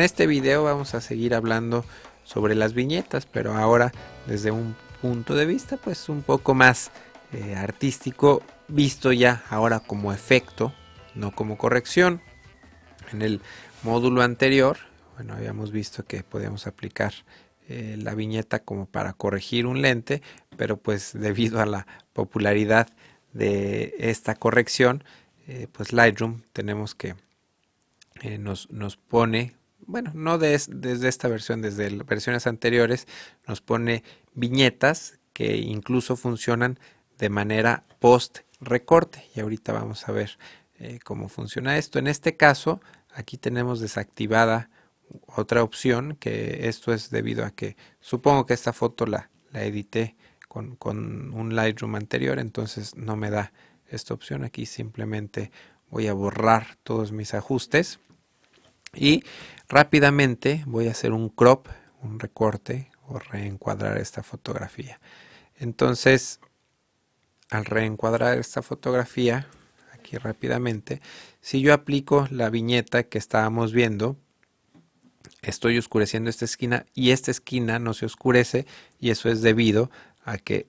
Este video vamos a seguir hablando sobre las viñetas, pero ahora desde un punto de vista pues un poco más eh, artístico, visto ya ahora como efecto, no como corrección. En el módulo anterior, bueno, habíamos visto que podíamos aplicar eh, la viñeta como para corregir un lente, pero pues debido a la popularidad de esta corrección, eh, pues Lightroom tenemos que nos, nos, pone bueno, no desde esta versión, desde versiones anteriores, nos pone viñetas que incluso funcionan de manera post recorte. Y ahorita vamos a ver eh, cómo funciona esto. En este caso, aquí tenemos desactivada otra opción, que esto es debido a que supongo que esta foto la, la edité con, con un Lightroom anterior, entonces no me da esta opción. Aquí simplemente voy a borrar todos mis ajustes y rápidamente voy a hacer un crop, un recorte o reencuadrar esta fotografía. Entonces, al reencuadrar esta fotografía, aquí rápidamente, si yo aplico la viñeta que estábamos viendo, estoy oscureciendo esta esquina y esta esquina no se oscurece y eso es debido a que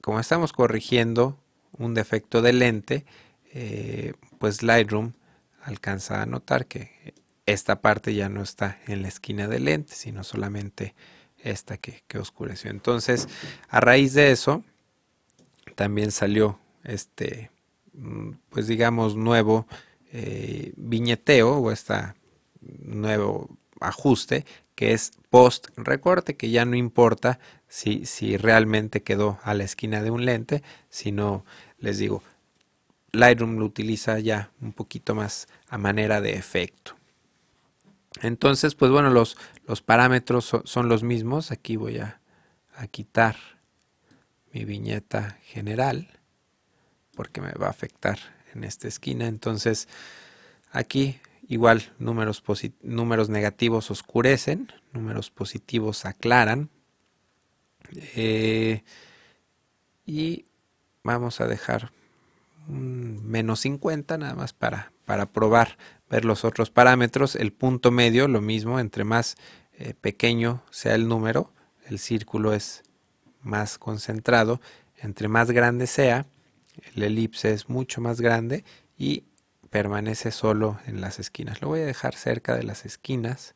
como estamos corrigiendo un defecto de lente, eh, pues Lightroom alcanza a notar que esta parte ya no está en la esquina del lente, sino solamente esta que, oscureció. Entonces, a raíz de eso, también salió este, mm, pues digamos, nuevo eh, viñeteo o este nuevo ajuste que es post recorte, que ya no importa si, si realmente quedó a la esquina de un lente, sino les digo, Lightroom lo utiliza ya un poquito más a manera de efecto. Entonces, pues bueno, los, los parámetros son, los mismos. Aquí voy a, quitar mi viñeta general porque me va a afectar en esta esquina. Entonces, aquí igual números, números negativos oscurecen, números positivos aclaran. Eh, y vamos a dejar menos 50 nada más para, para probar ver los otros parámetros. El punto medio, lo mismo, entre más eh, pequeño sea el número, el círculo es más concentrado. Entre más grande sea, el elipse es mucho más grande y permanece solo en las esquinas. Lo voy a dejar cerca de las esquinas,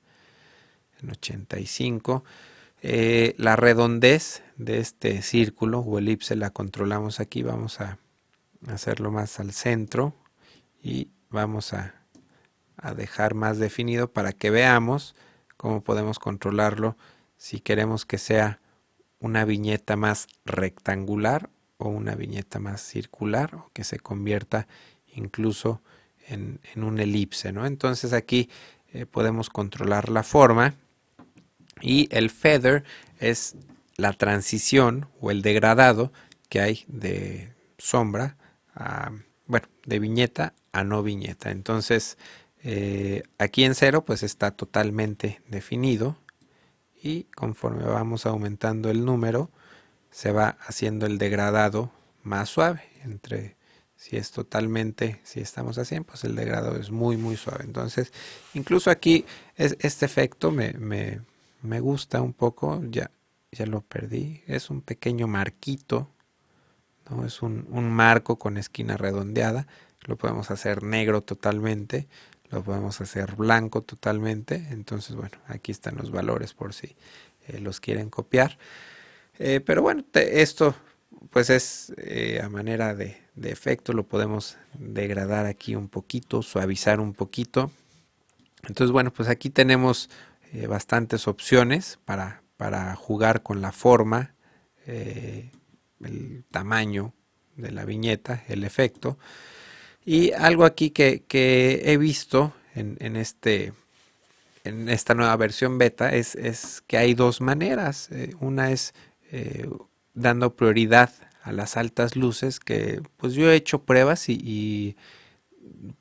en 85. Eh, la redondez de este círculo o elipse la controlamos aquí. Vamos a hacerlo más al centro y vamos a a dejar más definido para que veamos cómo podemos controlarlo si queremos que sea una viñeta más rectangular o una viñeta más circular o que se convierta incluso en, un elipse. ¿no? Entonces aquí eh, podemos controlar la forma y el feather es la transición o el degradado que hay de sombra bueno, de viñeta a no viñeta. Entonces eh, aquí en cero pues está totalmente definido y conforme vamos aumentando el número se va haciendo el degradado más suave. Entre si es totalmente, si estamos a 100, pues el degradado es muy muy suave. Entonces, incluso aquí es, este efecto me, me, gusta un poco, ya, ya lo perdí. Es un pequeño marquito, es un, un marco con esquina redondeada. Lo podemos hacer negro totalmente lo podemos hacer blanco totalmente. Entonces bueno aquí están los valores por si eh, los quieren copiar. Eh, pero bueno esto pues es eh, a manera de, efecto lo podemos degradar aquí un poquito suavizar un poquito. Entonces bueno pues aquí tenemos bastantes opciones para, para jugar con la forma el tamaño de la viñeta el efecto y algo aquí que, he visto en, este, en esta nueva versión beta es, que hay dos maneras. Eh, una es eh, dando prioridad a las altas luces, que pues yo he hecho pruebas y,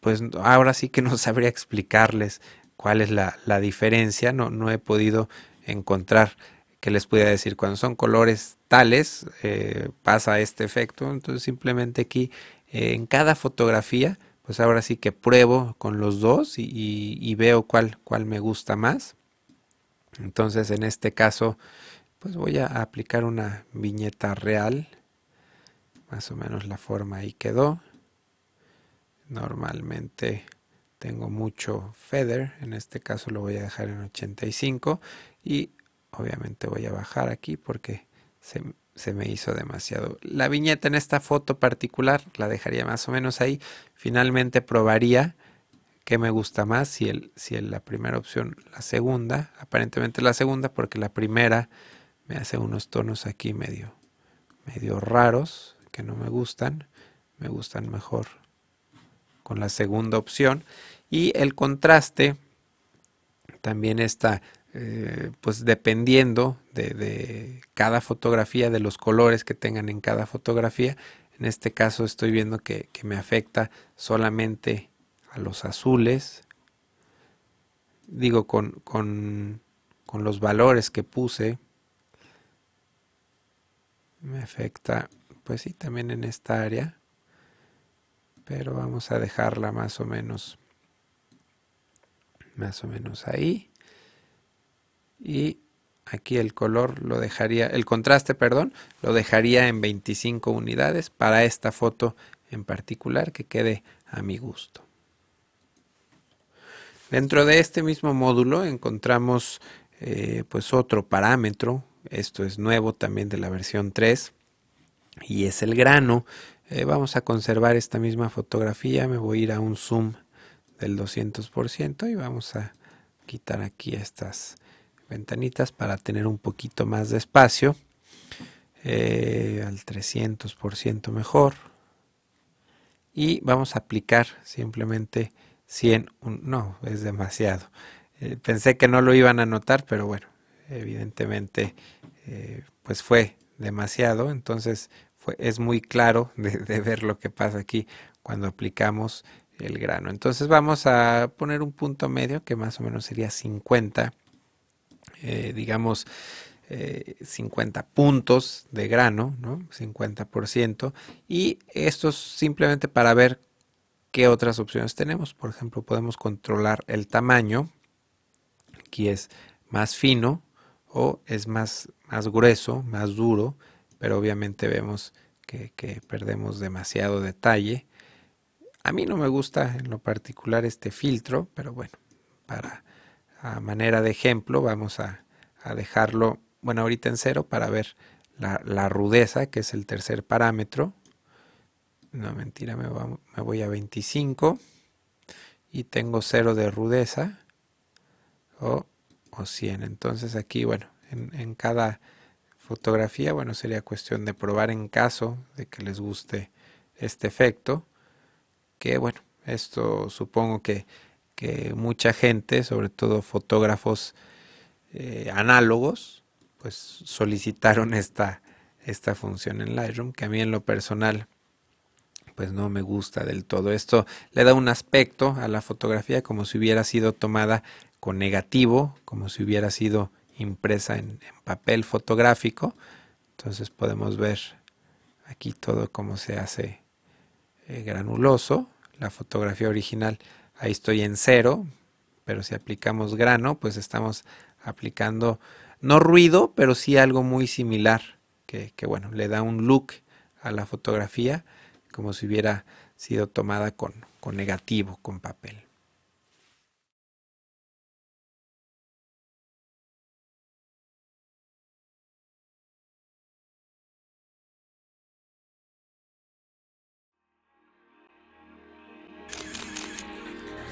pues ahora sí que no sabría explicarles cuál es la, diferencia. No, no he podido encontrar que les pudiera decir cuando son colores tales eh, pasa este efecto entonces simplemente aquí en cada fotografía pues ahora sí que pruebo con los dos y, veo cuál, cuál me gusta más. Entonces en este caso pues voy a aplicar una viñeta real. Más o menos la forma ahí quedó. Normalmente tengo mucho feather, en este caso lo voy a dejar en 85 y obviamente voy a bajar aquí porque se, se me hizo demasiado. La viñeta en esta foto particular la dejaría más o menos ahí. Finalmente probaría qué me gusta más, si, el, si la primera opción, la segunda, aparentemente la segunda, porque la primera me hace unos tonos aquí medio, medio raros, que no me gustan, me gustan mejor con la segunda opción. Y el contraste también está eh, pues dependiendo de, cada fotografía, de los colores que tengan en cada fotografía. En este caso estoy viendo que, me afecta solamente a los azules. Digo, con, con, con los valores que puse, me afecta, pues sí, también en esta área. Pero vamos a dejarla más o menos, más o menos ahí y aquí el color lo dejaría, el contraste, perdón, lo dejaría en 25 unidades para esta foto en particular que quede a mi gusto. Dentro de este mismo módulo encontramos eh, pues otro parámetro, esto es nuevo también de la versión 3 y es el grano. Eh, vamos a conservar esta misma fotografía, me voy a ir a un zoom del 200% y vamos a quitar aquí estas ventanitas para tener un poquito más de espacio. Eh, al 300% mejor. Y vamos a aplicar simplemente 100. no, es demasiado. Eh, pensé que no lo iban a notar, pero bueno, evidentemente eh, pues fue demasiado. Entonces fue, es muy claro de, de ver lo que pasa aquí cuando aplicamos el grano. Entonces vamos a poner un punto medio que más o menos sería 50 eh, digamos, 50 eh, puntos de grano, ¿no? 50%. Y esto es simplemente para ver qué otras opciones tenemos. Por ejemplo, podemos controlar el tamaño. Aquí es más fino o es más, más grueso, más duro, pero obviamente vemos que, que perdemos demasiado detalle. A mí no me gusta en lo particular este filtro, pero bueno, para a manera de ejemplo vamos a, dejarlo, bueno, ahorita en cero para ver la, rudeza, que es el tercer parámetro. No, mentira, me, voy a 25 y tengo cero de rudeza o, 100. Entonces aquí, bueno, en, en cada fotografía, bueno, sería cuestión de probar en caso de que les guste este efecto. Que bueno, esto supongo que que mucha gente, sobre todo fotógrafos eh, análogos, pues solicitaron esta, esta función en Lightroom, que a mí en lo personal pues no me gusta del todo. Esto le da un aspecto a la fotografía como si hubiera sido tomada con negativo, como si hubiera sido impresa en, papel fotográfico. Entonces podemos ver aquí todo cómo se hace eh, granuloso. La fotografía original ahí estoy en cero, pero si aplicamos grano, pues estamos aplicando no ruido, pero sí algo muy similar, que, bueno, le da un look a la fotografía como si hubiera sido tomada con, con negativo, con papel.